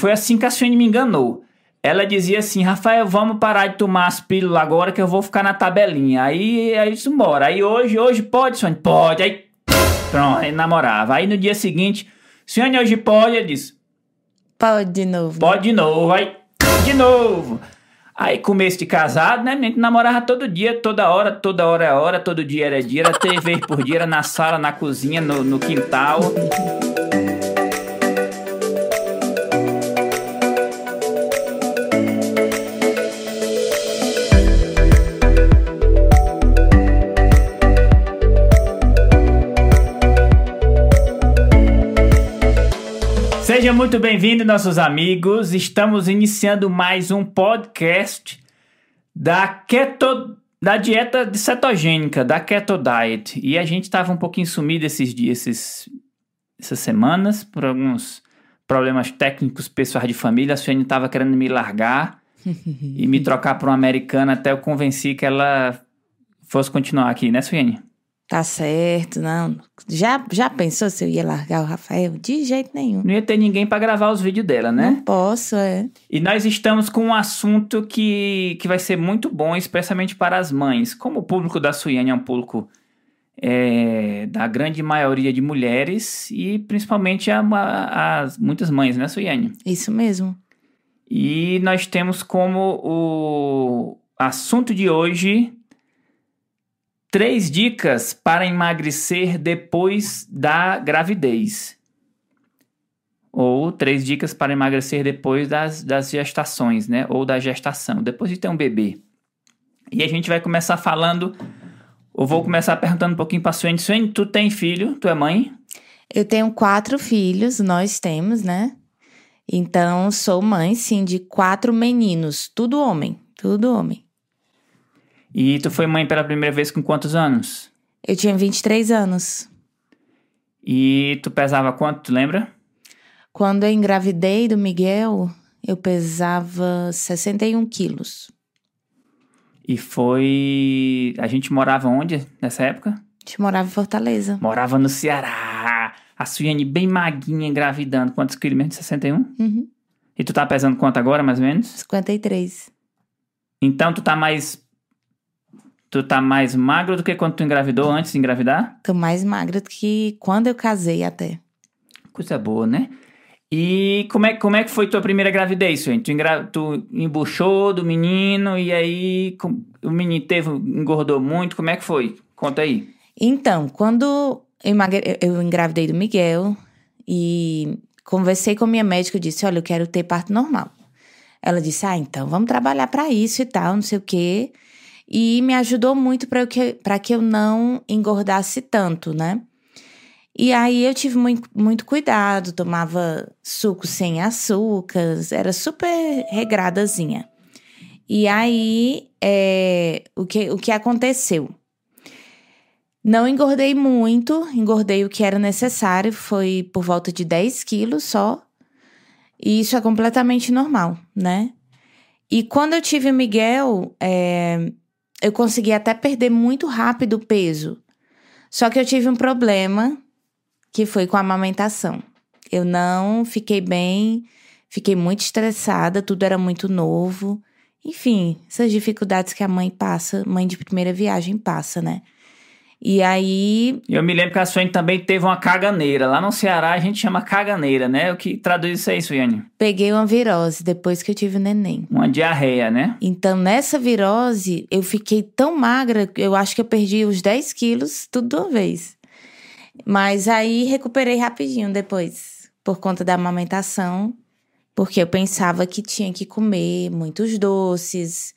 Foi assim que a Suene me enganou. Ela dizia assim, Rafael, vamos parar de tomar as pílulas agora que eu vou ficar na tabelinha. Aí, aí isso embora. Aí hoje, hoje pode, Suene? Pode. Aí, pronto, aí namorava. Aí no dia seguinte, Suene, hoje pode? Ele disse, Pode de novo. pode de novo. Aí, de novo. Aí, começo de casado, né? A gente namorava todo dia, toda hora, toda hora é hora, todo dia era dia, era três vezes por dia, era na sala, na cozinha, no, no quintal. Seja muito bem-vindo, nossos amigos. Estamos iniciando mais um podcast da keto, da dieta de cetogênica, da keto diet. E a gente estava um pouquinho sumido esses dias, esses, essas semanas, por alguns problemas técnicos pessoais de família. A Suene estava querendo me largar e me trocar para uma americana até eu convenci que ela fosse continuar aqui, né, Suene? Tá certo, não. Já, já pensou se eu ia largar o Rafael? De jeito nenhum. Não ia ter ninguém para gravar os vídeos dela, né? Não posso, é. E nós estamos com um assunto que, que vai ser muito bom, especialmente para as mães. Como o público da Suiane é um público é, da grande maioria de mulheres e principalmente a, a- as muitas mães, né, Suiane? Isso mesmo. E nós temos como o assunto de hoje três dicas para emagrecer depois da gravidez. Ou três dicas para emagrecer depois das, das gestações, né? Ou da gestação, depois de ter um bebê. E a gente vai começar falando. Eu vou começar perguntando um pouquinho para a Suene. Suene, tu tem filho? Tu é mãe? Eu tenho quatro filhos, nós temos, né? Então, sou mãe, sim, de quatro meninos. Tudo homem, tudo homem. E tu foi mãe pela primeira vez com quantos anos? Eu tinha 23 anos. E tu pesava quanto, tu lembra? Quando eu engravidei do Miguel, eu pesava 61 quilos. E foi. A gente morava onde nessa época? A gente morava em Fortaleza. Morava no Ceará. A Suiane bem maguinha, engravidando. Quantos quilos mesmo? 61? Uhum. E tu tá pesando quanto agora, mais ou menos? 53. Então tu tá mais. Tu tá mais magro do que quando tu engravidou antes de engravidar? Tô mais magra do que quando eu casei até. Coisa boa, né? E como é, como é que foi tua primeira gravidez, Suiane? Tu, engra... tu embuchou do menino e aí com- o menino teve, engordou muito. Como é que foi? Conta aí. Então, quando eu, emagre... eu engravidei do Miguel e conversei com minha médica, eu disse: Olha, eu quero ter parto normal. Ela disse: Ah, então vamos trabalhar para isso e tal, não sei o quê. E me ajudou muito para que, pra que eu não engordasse tanto, né? E aí eu tive muito, muito cuidado, tomava suco sem açúcar, era super regradazinha. E aí, é, o, que, o que aconteceu? Não engordei muito, engordei o que era necessário, foi por volta de 10 quilos só. E isso é completamente normal, né? E quando eu tive o Miguel, é, eu consegui até perder muito rápido o peso. Só que eu tive um problema que foi com a amamentação. Eu não fiquei bem, fiquei muito estressada, tudo era muito novo. Enfim, essas dificuldades que a mãe passa, mãe de primeira viagem passa, né? E aí, Eu me lembro que a Suene também teve uma caganeira. Lá no Ceará a gente chama caganeira, né? O que traduz isso aí, Suene? peguei uma virose depois que eu tive o neném. Uma diarreia, né? Então, nessa virose, eu fiquei tão magra, eu acho que eu perdi os 10 quilos tudo de uma vez. Mas aí recuperei rapidinho depois, por conta da amamentação, porque eu pensava que tinha que comer muitos doces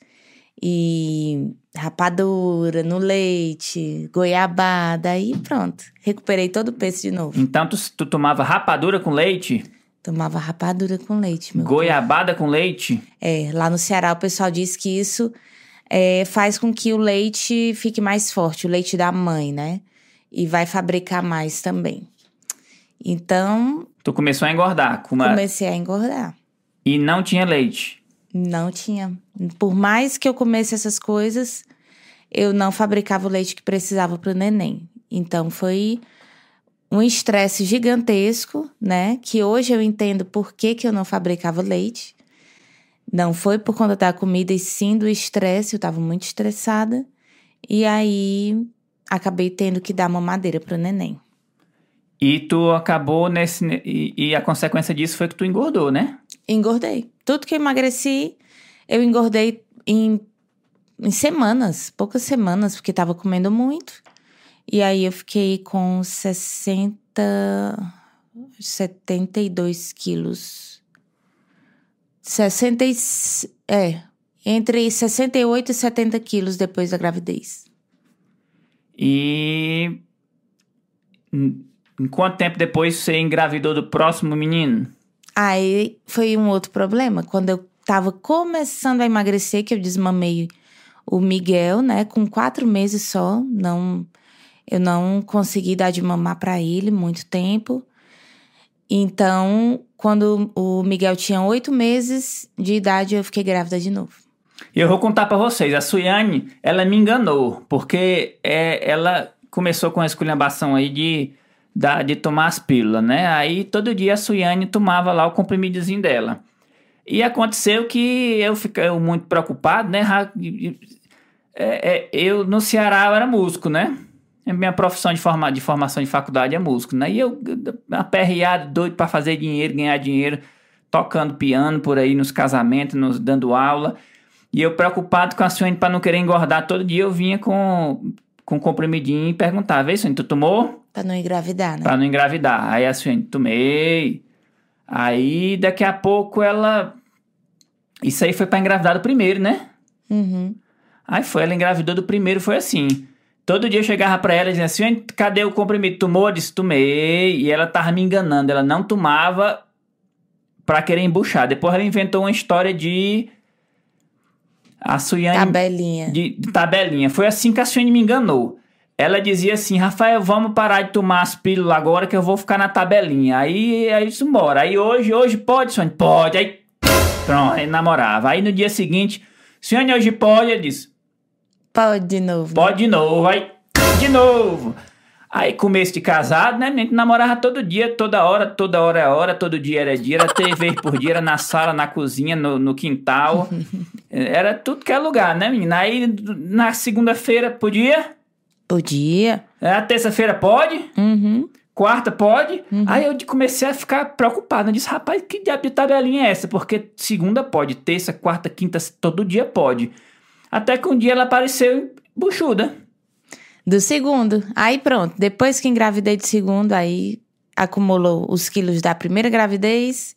e rapadura no leite, goiabada, aí pronto. Recuperei todo o peso de novo. Então tu, tu tomava rapadura com leite, Tomava rapadura com leite, meu goiabada com leite. É, lá no Ceará o pessoal diz que isso é, faz com que o leite fique mais forte, o leite da mãe, né? E vai fabricar mais também. Então, Tu começou a engordar com uma... comecei a engordar. e não tinha leite. Não tinha. Por mais que eu comesse essas coisas, eu não fabricava o leite que precisava para o neném. Então foi um estresse gigantesco, né? Que hoje eu entendo por que, que eu não fabricava leite. Não foi por conta da comida, e sim do estresse. Eu estava muito estressada. E aí acabei tendo que dar mamadeira pro neném. E tu acabou nesse. E, e, a consequência disso foi que tu engordou, né? Engordei. Tudo que eu emagreci, eu engordei em, em semanas, poucas semanas, porque tava comendo muito. E aí eu fiquei com 60. 72 quilos. 60. É. Entre 68 e 70 quilos depois da gravidez. E em quanto tempo depois você engravidou do próximo menino? Aí foi um outro problema. Quando eu tava começando a emagrecer, que eu desmamei o Miguel, né? Com quatro meses só. Não, eu não consegui dar de mamar para ele muito tempo. Então, quando o Miguel tinha oito meses de idade, eu fiquei grávida de novo. E eu vou contar para vocês. A Suiane, ela me enganou, porque é, ela começou com a esculhambação aí de da, de tomar as pílulas, né? Aí todo dia a Suiane tomava lá o comprimidozinho dela. E aconteceu que eu fiquei muito preocupado, né? É, é, eu no Ceará eu era músico, né? Minha profissão de, forma, de formação de faculdade é músico, né? E eu aperreado, doido para fazer dinheiro, ganhar dinheiro, tocando piano por aí nos casamentos, nos, dando aula. E eu preocupado com a Suene para não querer engordar todo dia, eu vinha com, com comprimidinho e perguntava: Ei, Suene, tu tomou? Pra não engravidar, né? Pra não engravidar. Aí a Suene, tomei. Aí daqui a pouco ela. Isso aí foi pra engravidar do primeiro, né? Uhum. Aí foi, ela engravidou do primeiro, foi assim. Todo dia eu chegava pra ela e dizia assim: cadê o comprimido? Tomou? Eu disse: tomei. E ela tava me enganando. Ela não tomava pra querer embuchar. Depois ela inventou uma história de. A Suiane. Tabelinha. De, de tabelinha. Foi assim que a Suiane me enganou. Ela dizia assim, Rafael, vamos parar de tomar as pílulas agora que eu vou ficar na tabelinha. Aí, aí isso embora. Aí hoje, hoje pode, Sônia? Pode. Aí, pronto, aí namorava. Aí no dia seguinte, Sônia, hoje pode? Ele disse. Pode de novo. Pode de novo. Aí, de novo. Aí, começo de casado, né? A gente namorava todo dia, toda hora, toda hora é hora, todo dia era dia, era três vezes por dia, era na sala, na cozinha, no, no quintal. era tudo que é lugar, né, menina? Aí, na segunda-feira, podia? Podia. É, terça-feira pode? Uhum. Quarta pode? Uhum. Aí eu comecei a ficar preocupado. Eu disse, rapaz, que diabo de tabelinha é essa? Porque segunda pode, terça, quarta, quinta, todo dia pode. Até que um dia ela apareceu buchuda. Do segundo. Aí pronto. Depois que engravidei de segundo, aí acumulou os quilos da primeira gravidez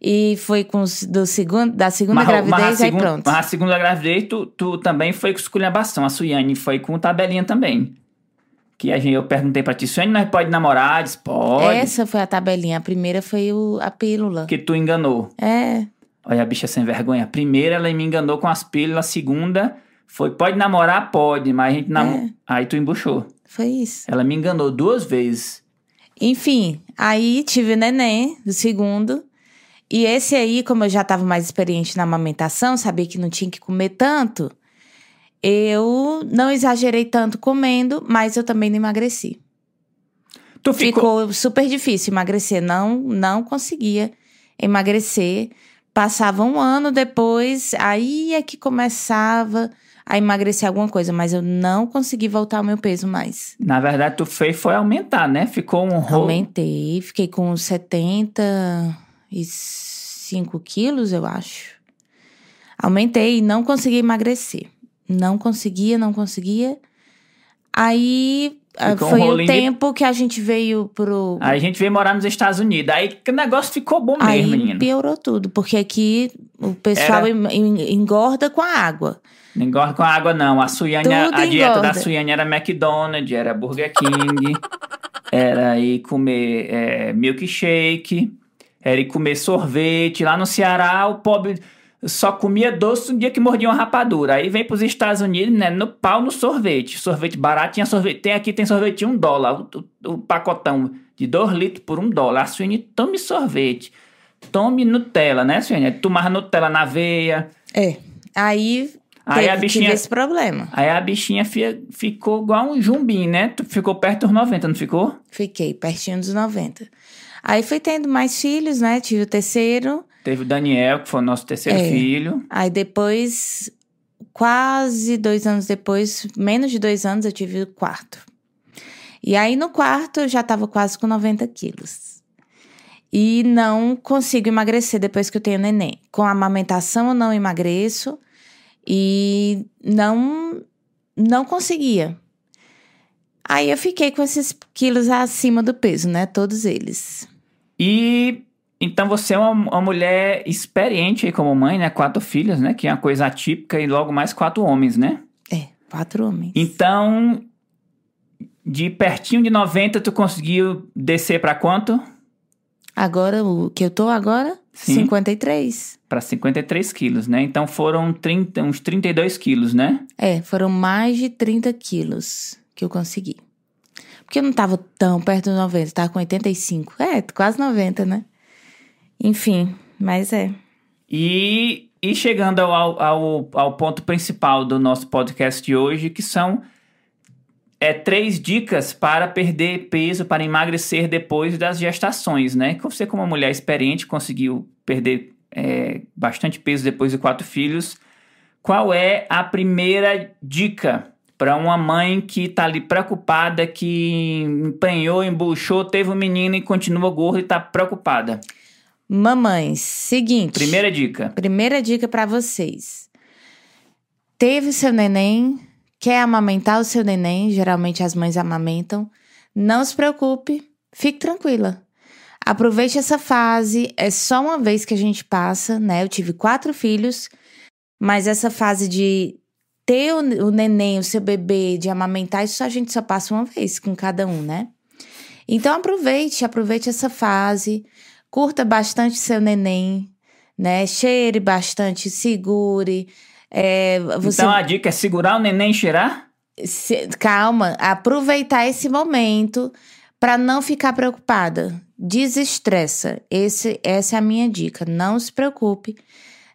e foi com os do segundo, da segunda mas, gravidez, mas aí pronto. Mas a segunda gravidez, tu, tu também foi com esculhambação. A Suiane foi com tabelinha também. Que a gente, eu perguntei pra ti, Suiane, nós pode namorar? Diz, pode. Essa foi a tabelinha. A primeira foi o, a pílula. Que tu enganou. É. Olha a bicha sem vergonha. A primeira ela me enganou com as pílulas. A segunda foi, pode namorar? Pode. Mas a gente nam... É. Aí tu embuchou. Foi isso. Ela me enganou duas vezes. Enfim, aí tive neném do segundo. E esse aí, como eu já estava mais experiente na amamentação, sabia que não tinha que comer tanto, eu não exagerei tanto comendo, mas eu também não emagreci. Tu ficou... ficou super difícil emagrecer, não, não conseguia emagrecer. Passava um ano depois, aí é que começava a emagrecer alguma coisa, mas eu não consegui voltar ao meu peso mais. Na verdade, tu fez foi aumentar, né? Ficou um rolo. Aumentei, fiquei com 70 e 5 quilos, eu acho. Aumentei e não consegui emagrecer. Não conseguia, não conseguia. Aí ficou foi um o tempo de... que a gente veio pro. Aí a gente veio morar nos Estados Unidos. Aí o negócio ficou bom mesmo, Aí menino. piorou tudo, porque aqui o pessoal Era... engorda com a água. Não engorda com a água, não. A Suiane, a dieta da Suiane era McDonald's, era Burger King, era ir comer é, milkshake. Era ir comer sorvete. Lá no Ceará, o pobre só comia doce no dia que mordia uma rapadura. Aí vem para os Estados Unidos, né? No pau no sorvete. Sorvete barato, tinha sorvete. Tem aqui, tem sorvete de um dólar. O, o, o pacotão de dois litros por um dólar. A Suene, tome sorvete. Tome Nutella, né, Suene? Tomava Nutella na veia. É. Aí Aí a bichinha, esse problema. aí a bichinha fia- ficou igual um jumbim, né? Tu ficou perto dos 90, não ficou? Fiquei pertinho dos 90. Aí fui tendo mais filhos, né? Tive o terceiro. Teve o Daniel, que foi o nosso terceiro É. filho. Aí depois, quase dois anos depois, menos de dois anos, eu tive o quarto. E aí no quarto eu já tava quase com 90 quilos. E não consigo emagrecer depois que eu tenho neném. Com a amamentação eu não emagreço. E não, não conseguia. Aí eu fiquei com esses quilos acima do peso, né? Todos eles. E então você é uma, uma mulher experiente aí como mãe, né? Quatro filhos, né? Que é uma coisa atípica e logo mais quatro homens, né? É, quatro homens. Então, de pertinho de 90, tu conseguiu descer pra quanto? Agora, o que eu tô agora? Sim. 53. Pra 53 quilos, né? Então foram 30, uns 32 quilos, né? É, foram mais de 30 quilos que eu consegui. Porque eu não tava tão perto dos 90, tava com 85. É, quase 90, né? Enfim, mas é. E, e chegando ao, ao, ao ponto principal do nosso podcast de hoje, que são é, três dicas para perder peso, para emagrecer depois das gestações, né? Você, como uma mulher experiente, conseguiu perder é, bastante peso depois de quatro filhos. Qual é a primeira dica para uma mãe que está ali preocupada, que empenhou, embuchou, teve um menino e continua gorda e está preocupada? Mamães, seguinte. Primeira dica. Primeira dica pra vocês. Teve seu neném, quer amamentar o seu neném, geralmente as mães amamentam. Não se preocupe, fique tranquila. Aproveite essa fase, é só uma vez que a gente passa, né? Eu tive quatro filhos, mas essa fase de ter o, o neném, o seu bebê, de amamentar, isso a gente só passa uma vez com cada um, né? Então aproveite, aproveite essa fase, curta bastante seu neném, né? Cheire bastante, segure. É, você Então a dica é segurar o neném e cheirar? se- calma, aproveitar esse momento para não ficar preocupada. Desestressa. Esse, essa é a minha dica. Não se preocupe.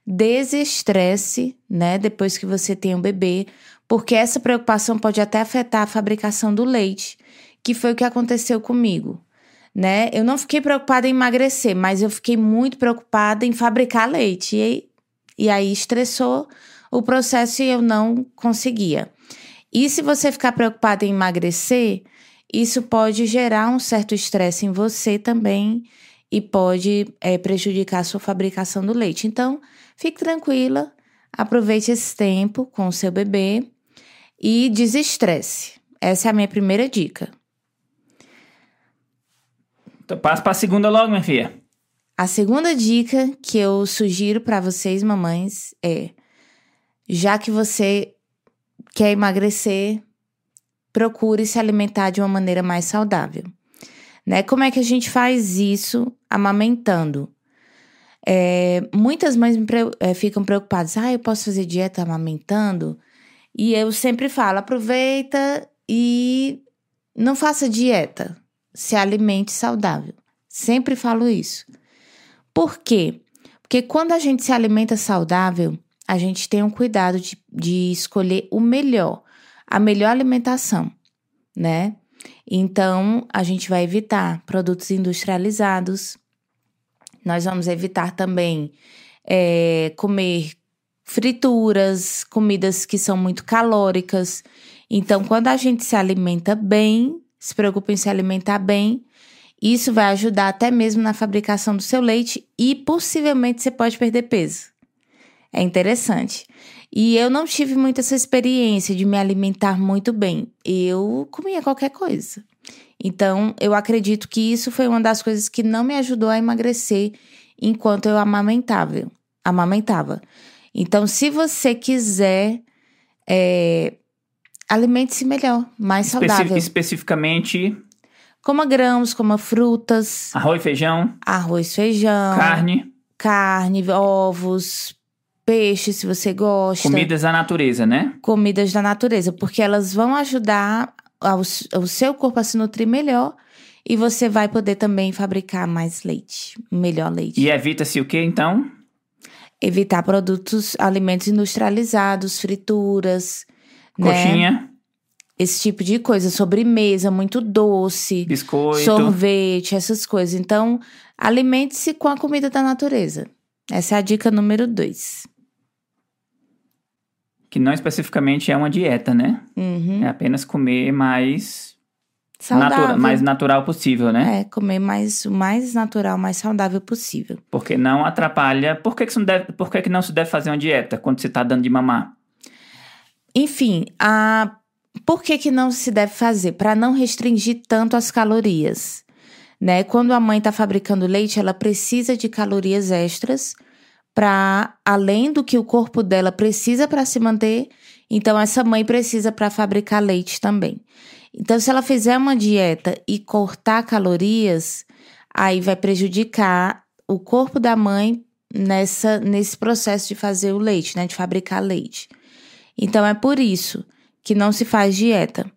Desestresse, né? Depois que você tem um bebê, porque essa preocupação pode até afetar a fabricação do leite, que foi o que aconteceu comigo. Né? Eu não fiquei preocupada em emagrecer, mas eu fiquei muito preocupada em fabricar leite. E, e aí estressou o processo e eu não conseguia. E se você ficar preocupado em emagrecer, isso pode gerar um certo estresse em você também e pode é, prejudicar a sua fabricação do leite. Então, fique tranquila, aproveite esse tempo com o seu bebê e desestresse. Essa é a minha primeira dica. Então passa pra segunda logo, minha filha. A segunda dica que eu sugiro para vocês, mamães, é: já que você quer emagrecer, procure se alimentar de uma maneira mais saudável. Né? Como é que a gente faz isso amamentando? É, muitas mães pre- é, ficam preocupadas. Ah, eu posso fazer dieta amamentando? E eu sempre falo: aproveita e não faça dieta. Se alimente saudável. Sempre falo isso. Por quê? Porque quando a gente se alimenta saudável, a gente tem um cuidado de, de escolher o melhor, a melhor alimentação, né? Então, a gente vai evitar produtos industrializados, nós vamos evitar também é, comer frituras, comidas que são muito calóricas. Então, quando a gente se alimenta bem, se preocupa em se alimentar bem, isso vai ajudar até mesmo na fabricação do seu leite e possivelmente você pode perder peso. É interessante. E eu não tive muito essa experiência de me alimentar muito bem. Eu comia qualquer coisa. Então, eu acredito que isso foi uma das coisas que não me ajudou a emagrecer enquanto eu amamentava. amamentava. Então, se você quiser, é, alimente-se melhor, mais Especi- saudável. especificamente, Coma grãos, coma frutas, arroz, feijão, arroz, feijão, carne, carne, ovos, peixe, se você gosta. comidas da natureza, né? Comidas da natureza, porque elas vão ajudar ao, o seu corpo a se nutrir melhor e você vai poder também fabricar mais leite, melhor leite. E evita-se o que, então? Evitar produtos, alimentos industrializados, frituras, né? Coxinha, Esse tipo de coisa. Sobremesa, muito doce, biscoito. sorvete, essas coisas. Então, alimente-se com a comida da natureza. Essa é a dica número dois. Que não especificamente é uma dieta, né? Uhum. É apenas comer mais, Saudável. natura- mais natural possível, né? É, comer mais, o mais natural, mais saudável possível. Porque não atrapalha. Por que, que, não deve, por que, que não se deve fazer uma dieta quando você tá dando de mamar? Enfim, a... por que, que não se deve fazer? Para não restringir tanto as calorias. Né? Quando a mãe está fabricando leite, ela precisa de calorias extras para além do que o corpo dela precisa para se manter, então essa mãe precisa para fabricar leite também. Então, se ela fizer uma dieta e cortar calorias, aí vai prejudicar o corpo da mãe nessa nesse processo de fazer o leite, né, de fabricar leite. Então é por isso que não se faz dieta.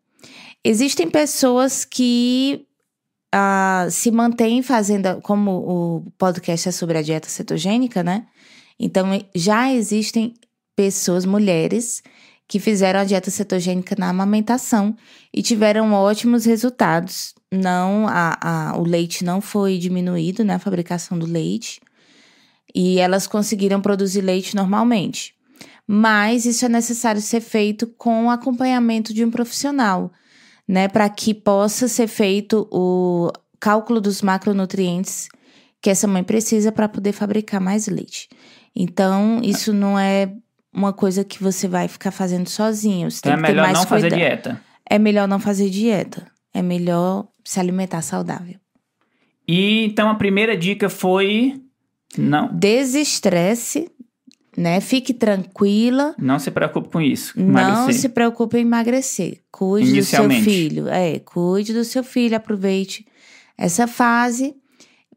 Existem pessoas que ah, se mantêm fazendo, como o podcast é sobre a dieta cetogênica, né? Então já existem pessoas, mulheres, que fizeram a dieta cetogênica na amamentação e tiveram ótimos resultados. Não, a, a, o leite não foi diminuído, né? A fabricação do leite. E elas conseguiram produzir leite normalmente mas isso é necessário ser feito com acompanhamento de um profissional, né, para que possa ser feito o cálculo dos macronutrientes que essa mãe precisa para poder fabricar mais leite. Então, isso não é uma coisa que você vai ficar fazendo sozinho. Você Então tem é melhor não fazer cuidado. dieta. É melhor não fazer dieta. É melhor se alimentar saudável. E então a primeira dica foi. Não, Desestresse, né? Fique tranquila. não se preocupe com isso. Não emagrecer. se preocupe em emagrecer. Cuide do seu filho. É, cuide do seu filho. Aproveite essa fase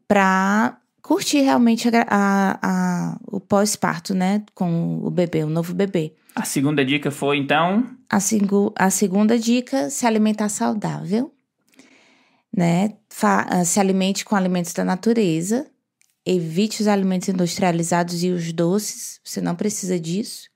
para curtir realmente a a- a- o pós-parto, né? Com o bebê, o novo bebê. A segunda dica foi, então, A, segu- a segunda dica, se alimentar saudável, né? Fa- se alimente com alimentos da natureza. Evite os alimentos industrializados e os doces. Você não precisa disso.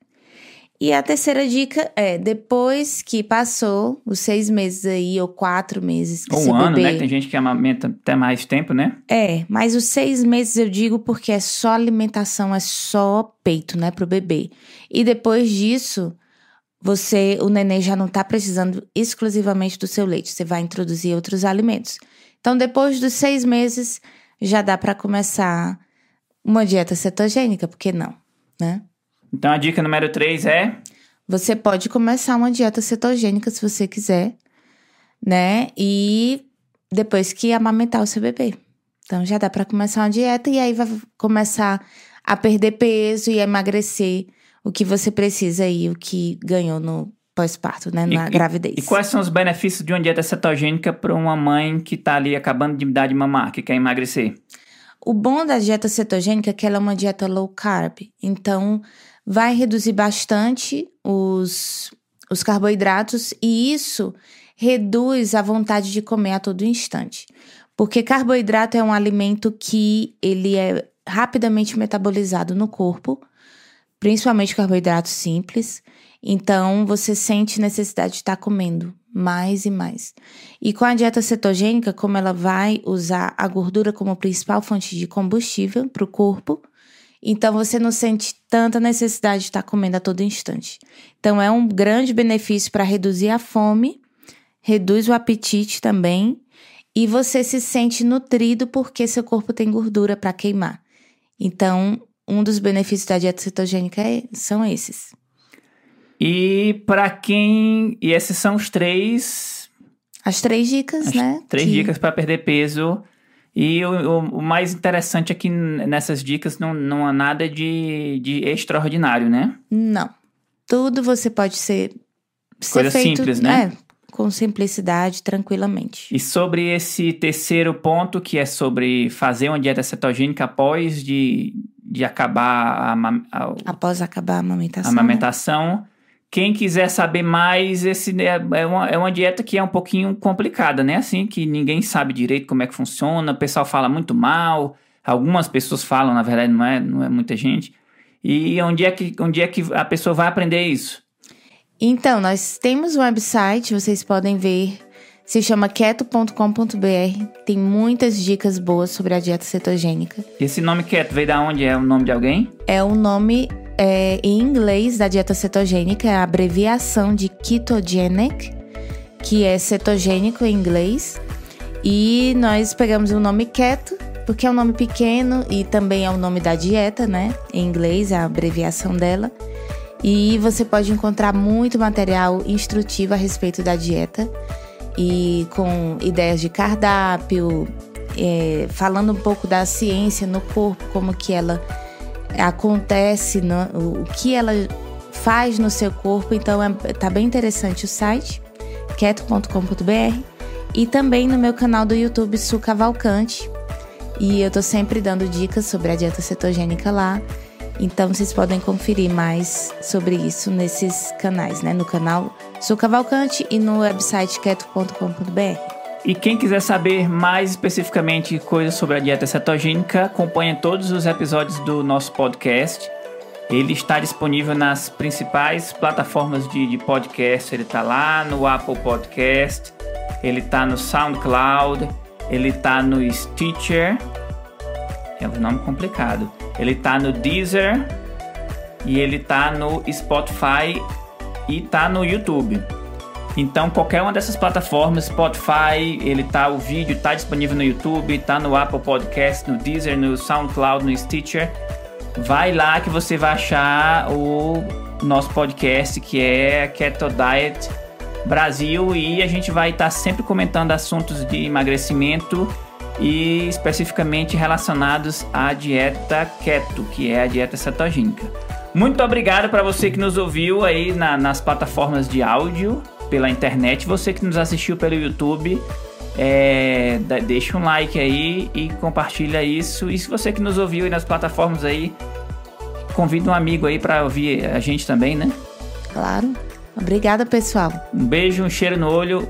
E a terceira dica é, depois que passou os seis meses aí, ou quatro meses que ou um ano, bebê... né? Tem gente que amamenta até mais tempo, né? É, mas os seis meses eu digo porque é só alimentação, é só peito, né, pro bebê. E depois disso, você, o neném já não tá precisando exclusivamente do seu leite, você vai introduzir outros alimentos. Então, depois dos seis meses, já dá para começar uma dieta cetogênica, por que não, né? Então a dica número 3 é. Você pode começar uma dieta cetogênica se você quiser, né? E depois que amamentar o seu bebê. Então já dá para começar uma dieta e aí vai começar a perder peso e a emagrecer o que você precisa e o que ganhou no pós-parto, né? E- Na gravidez. E quais são os benefícios de uma dieta cetogênica para uma mãe que tá ali acabando de dar de mamar, que quer emagrecer? O bom da dieta cetogênica é que ela é uma dieta low carb. Então, vai reduzir bastante os, os carboidratos e isso reduz a vontade de comer a todo instante. Porque carboidrato é um alimento que ele é rapidamente metabolizado no corpo, principalmente carboidratos simples. Então, você sente necessidade de estar comendo mais e mais. E com a dieta cetogênica, como ela vai usar a gordura como principal fonte de combustível para o corpo, então você não sente tanta necessidade de estar comendo a todo instante. Então é um grande benefício para reduzir a fome, reduz o apetite também, e você se sente nutrido porque seu corpo tem gordura para queimar. Então, um dos benefícios da dieta cetogênica é- são esses. E para quem. E esses são os três. As três dicas, as né? Três que- dicas para perder peso. E o, o- mais interessante é que nessas dicas não, não há nada de, de extraordinário, né? Não. Tudo você pode ser, ser Coisa feito, simples, né? É, com simplicidade, tranquilamente. E sobre esse terceiro ponto, que é sobre fazer uma dieta cetogênica após de, de acabar a, ama- a- Após acabar a a amamentação. né? Quem quiser saber mais, esse é, é uma, é uma dieta que é um pouquinho complicada, né? Assim, que ninguém sabe direito como é que funciona, o pessoal fala muito mal, algumas pessoas falam, na verdade não é, não é muita gente. E onde é que, onde é que a pessoa vai aprender isso? Então, nós temos um website, vocês podem ver. Se chama keto.com.br. Tem muitas dicas boas sobre a dieta cetogênica. Esse nome keto veio da onde? É o nome de alguém? É o nome é, em inglês da dieta cetogênica, é a abreviação de ketogenic, que é cetogênico em inglês. E nós pegamos o nome keto, porque é um nome pequeno e também é o nome da dieta, né? Em inglês, é a abreviação dela. E você pode encontrar muito material instrutivo a respeito da dieta e com ideias de cardápio, é, falando um pouco da ciência no corpo, como que ela acontece, no, o que ela faz no seu corpo. Então, é, tá bem interessante o site, keto.com.br e também no meu canal do YouTube, Su Cavalcante. E eu tô sempre dando dicas sobre a dieta cetogênica lá. Então vocês podem conferir mais sobre isso nesses canais, né? No canal Sul Cavalcante e no website keto.com.br. E quem quiser saber mais especificamente coisas sobre a dieta cetogênica, acompanhe todos os episódios do nosso podcast. Ele está disponível nas principais plataformas de, de podcast. Ele está lá no Apple Podcast, ele está no SoundCloud, ele está no Stitcher. É um nome complicado. Ele tá no Deezer e ele tá no Spotify e tá no YouTube. Então, qualquer uma dessas plataformas, Spotify, ele tá o vídeo tá disponível no YouTube, tá no Apple Podcast, no Deezer, no SoundCloud, no Stitcher. Vai lá que você vai achar o nosso podcast que é Keto Diet Brasil e a gente vai estar tá sempre comentando assuntos de emagrecimento e especificamente relacionados à dieta keto, que é a dieta cetogênica. Muito obrigado para você que nos ouviu aí na, nas plataformas de áudio pela internet, você que nos assistiu pelo YouTube. É, deixa um like aí e compartilha isso. E se você que nos ouviu aí nas plataformas aí, convida um amigo aí para ouvir a gente também, né? Claro. Obrigada, pessoal. Um beijo, um cheiro no olho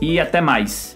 e até mais.